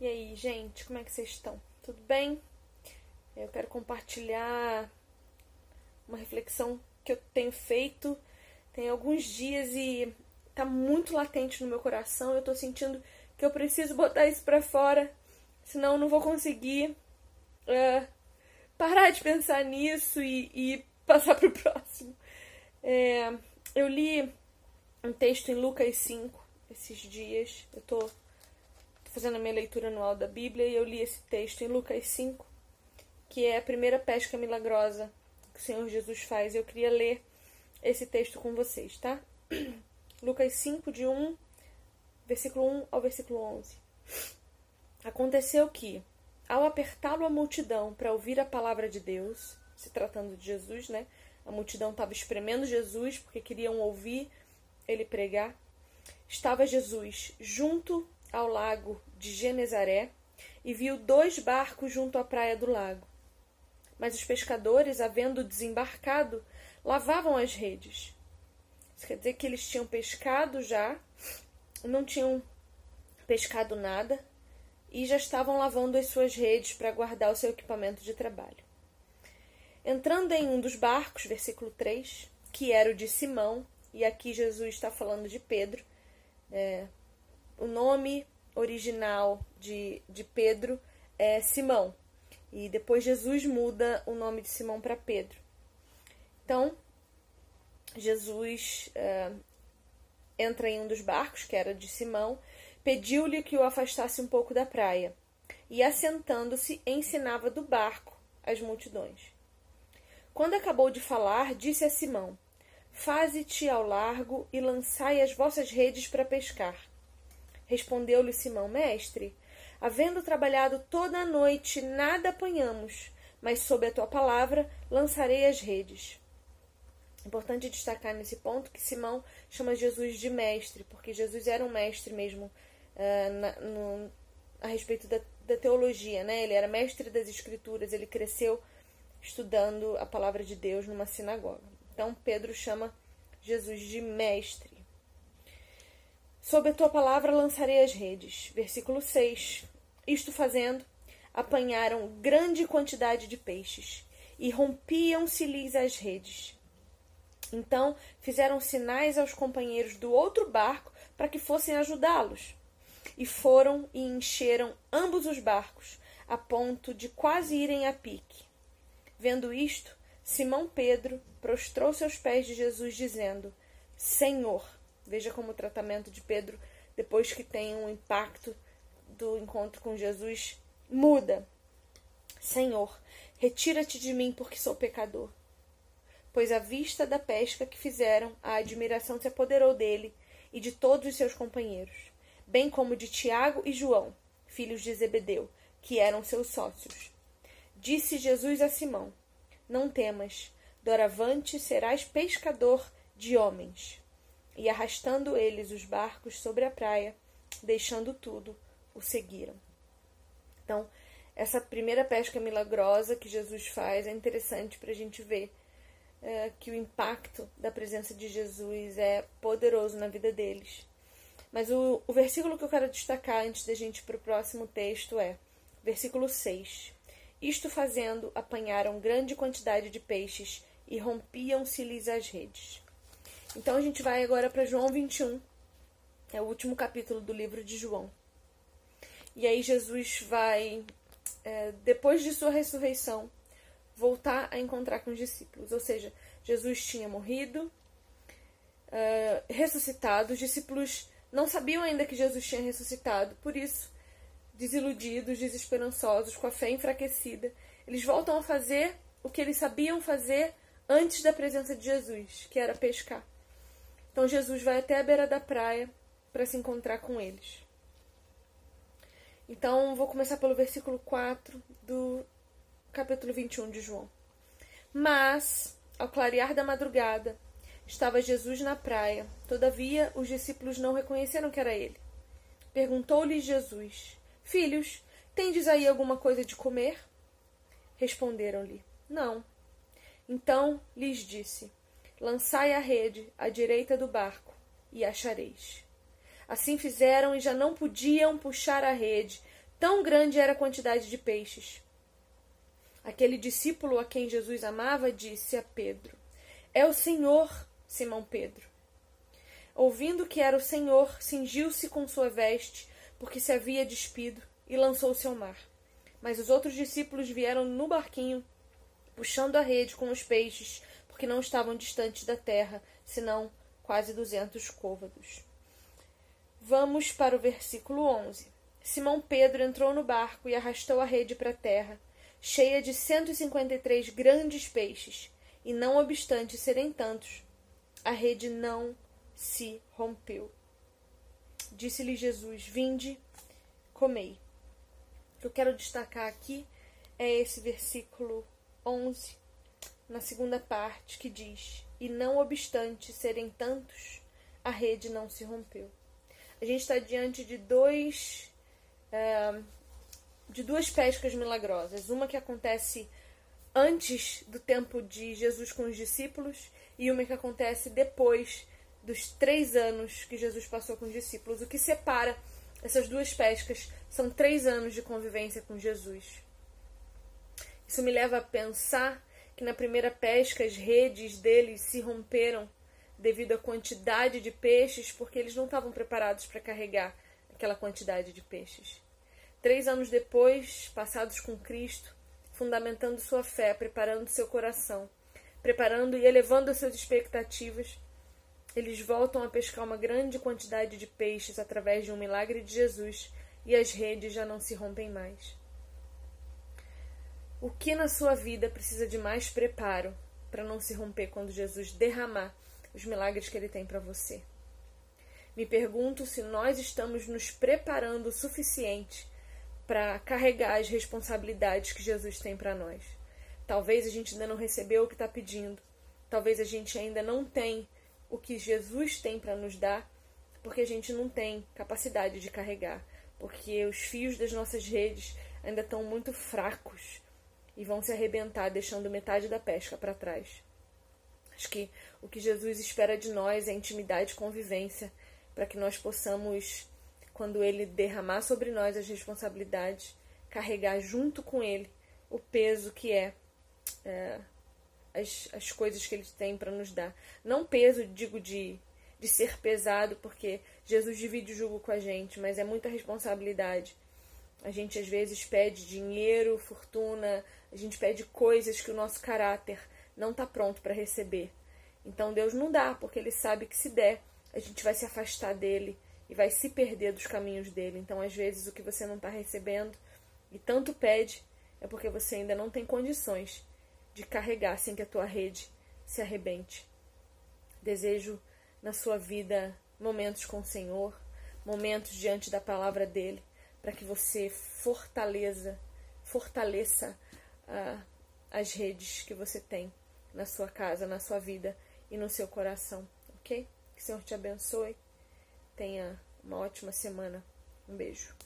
E aí, gente, como é que vocês estão? Tudo bem? Eu quero compartilhar uma reflexão que eu tenho feito tem alguns dias e tá muito latente no meu coração. Eu tô sentindo que eu preciso botar isso pra fora, senão eu não vou conseguir uh, parar de pensar nisso e, e passar pro próximo. É, eu li um texto em Lucas 5 esses dias. Eu tô fazendo a minha leitura anual da Bíblia e eu li esse texto em Lucas 5, que é a primeira pesca milagrosa que o Senhor Jesus faz. Eu queria ler esse texto com vocês, tá? Lucas 5, de 1, versículo 1 ao versículo 11. Aconteceu que, ao apertá-lo a multidão para ouvir a palavra de Deus, se tratando de Jesus, né? A multidão estava espremendo Jesus porque queriam ouvir ele pregar. Estava Jesus junto ao lago de Genezaré e viu dois barcos junto à praia do lago. Mas os pescadores, havendo desembarcado, lavavam as redes. Isso quer dizer que eles tinham pescado já, não tinham pescado nada e já estavam lavando as suas redes para guardar o seu equipamento de trabalho. Entrando em um dos barcos, versículo 3, que era o de Simão, e aqui Jesus está falando de Pedro, é, o nome original de, de Pedro é Simão. E depois Jesus muda o nome de Simão para Pedro. Então, Jesus é, entra em um dos barcos, que era de Simão, pediu-lhe que o afastasse um pouco da praia, e assentando-se, ensinava do barco as multidões. Quando acabou de falar, disse a Simão: Faze-te ao largo e lançai as vossas redes para pescar. Respondeu-lhe Simão: Mestre, havendo trabalhado toda a noite, nada apanhamos, mas sob a tua palavra lançarei as redes. Importante destacar nesse ponto que Simão chama Jesus de mestre, porque Jesus era um mestre mesmo uh, na, no, a respeito da, da teologia, né? Ele era mestre das escrituras, ele cresceu estudando a palavra de Deus numa sinagoga. Então Pedro chama Jesus de mestre. Sob a tua palavra lançarei as redes. Versículo 6. Isto fazendo, apanharam grande quantidade de peixes e rompiam-se-lhes as redes. Então fizeram sinais aos companheiros do outro barco para que fossem ajudá-los. E foram e encheram ambos os barcos, a ponto de quase irem a pique. Vendo isto, Simão Pedro prostrou-se aos pés de Jesus, dizendo: Senhor. Veja como o tratamento de Pedro, depois que tem um impacto do encontro com Jesus, muda. Senhor, retira-te de mim, porque sou pecador. Pois à vista da pesca que fizeram, a admiração se apoderou dele e de todos os seus companheiros, bem como de Tiago e João, filhos de Zebedeu, que eram seus sócios. Disse Jesus a Simão: Não temas, doravante serás pescador de homens. E arrastando eles os barcos sobre a praia, deixando tudo, o seguiram. Então, essa primeira pesca milagrosa que Jesus faz é interessante para a gente ver é, que o impacto da presença de Jesus é poderoso na vida deles. Mas o, o versículo que eu quero destacar antes da gente ir para o próximo texto é versículo 6. Isto fazendo, apanharam grande quantidade de peixes e rompiam-se-lhes as redes. Então a gente vai agora para João 21, é o último capítulo do livro de João. E aí Jesus vai, é, depois de sua ressurreição, voltar a encontrar com os discípulos. Ou seja, Jesus tinha morrido, uh, ressuscitado, os discípulos não sabiam ainda que Jesus tinha ressuscitado, por isso, desiludidos, desesperançosos, com a fé enfraquecida, eles voltam a fazer o que eles sabiam fazer antes da presença de Jesus, que era pescar. Então Jesus vai até a beira da praia para se encontrar com eles. Então vou começar pelo versículo 4 do capítulo 21 de João. Mas, ao clarear da madrugada, estava Jesus na praia. Todavia, os discípulos não reconheceram que era ele. Perguntou-lhes Jesus: Filhos, tendes aí alguma coisa de comer? Responderam-lhe: Não. Então lhes disse: Lançai a rede à direita do barco e achareis. Assim fizeram e já não podiam puxar a rede, Tão grande era a quantidade de peixes. Aquele discípulo a quem Jesus amava disse a Pedro: É o Senhor, Simão Pedro. Ouvindo que era o Senhor, cingiu-se com sua veste, porque se havia despido, e lançou-se ao mar. Mas os outros discípulos vieram no barquinho, puxando a rede com os peixes, porque não estavam distantes da terra, senão quase duzentos côvados. Vamos para o versículo 11. Simão Pedro entrou no barco e arrastou a rede para a terra, cheia de cento e cinquenta e três grandes peixes, e não obstante serem tantos, a rede não se rompeu. Disse-lhe Jesus: Vinde, comei. O que eu quero destacar aqui é esse versículo 11, na segunda parte, que diz: E não obstante serem tantos, a rede não se rompeu. A gente está diante de dois. É, de duas pescas milagrosas. Uma que acontece antes do tempo de Jesus com os discípulos e uma que acontece depois dos três anos que Jesus passou com os discípulos. O que separa essas duas pescas são três anos de convivência com Jesus. Isso me leva a pensar que na primeira pesca as redes deles se romperam devido à quantidade de peixes, porque eles não estavam preparados para carregar aquela quantidade de peixes. Três anos depois, passados com Cristo, fundamentando sua fé, preparando seu coração, preparando e elevando as suas expectativas, eles voltam a pescar uma grande quantidade de peixes através de um milagre de Jesus e as redes já não se rompem mais. O que na sua vida precisa de mais preparo para não se romper quando Jesus derramar os milagres que ele tem para você? Me pergunto se nós estamos nos preparando o suficiente para carregar as responsabilidades que Jesus tem para nós. Talvez a gente ainda não recebeu o que está pedindo. Talvez a gente ainda não tem o que Jesus tem para nos dar, porque a gente não tem capacidade de carregar, porque os fios das nossas redes ainda estão muito fracos e vão se arrebentar, deixando metade da pesca para trás. Acho que o que Jesus espera de nós é intimidade e convivência, para que nós possamos, quando Ele derramar sobre nós as responsabilidades, carregar junto com Ele o peso que é, é as, as coisas que ele tem para nos dar. Não peso, digo, de, de ser pesado, porque Jesus divide o jugo com a gente, mas é muita responsabilidade. A gente às vezes pede dinheiro, fortuna, a gente pede coisas que o nosso caráter não está pronto para receber. Então Deus não dá, porque Ele sabe que se der, a gente vai se afastar dele e vai se perder dos caminhos dele. Então, às vezes, o que você não está recebendo e tanto pede é porque você ainda não tem condições de carregar sem que a tua rede se arrebente. Desejo na sua vida momentos com o Senhor, momentos diante da palavra dele, para que você fortaleça, fortaleça ah, as redes que você tem na sua casa, na sua vida e no seu coração, ok? Que o Senhor te abençoe. Tenha uma ótima semana. Um beijo.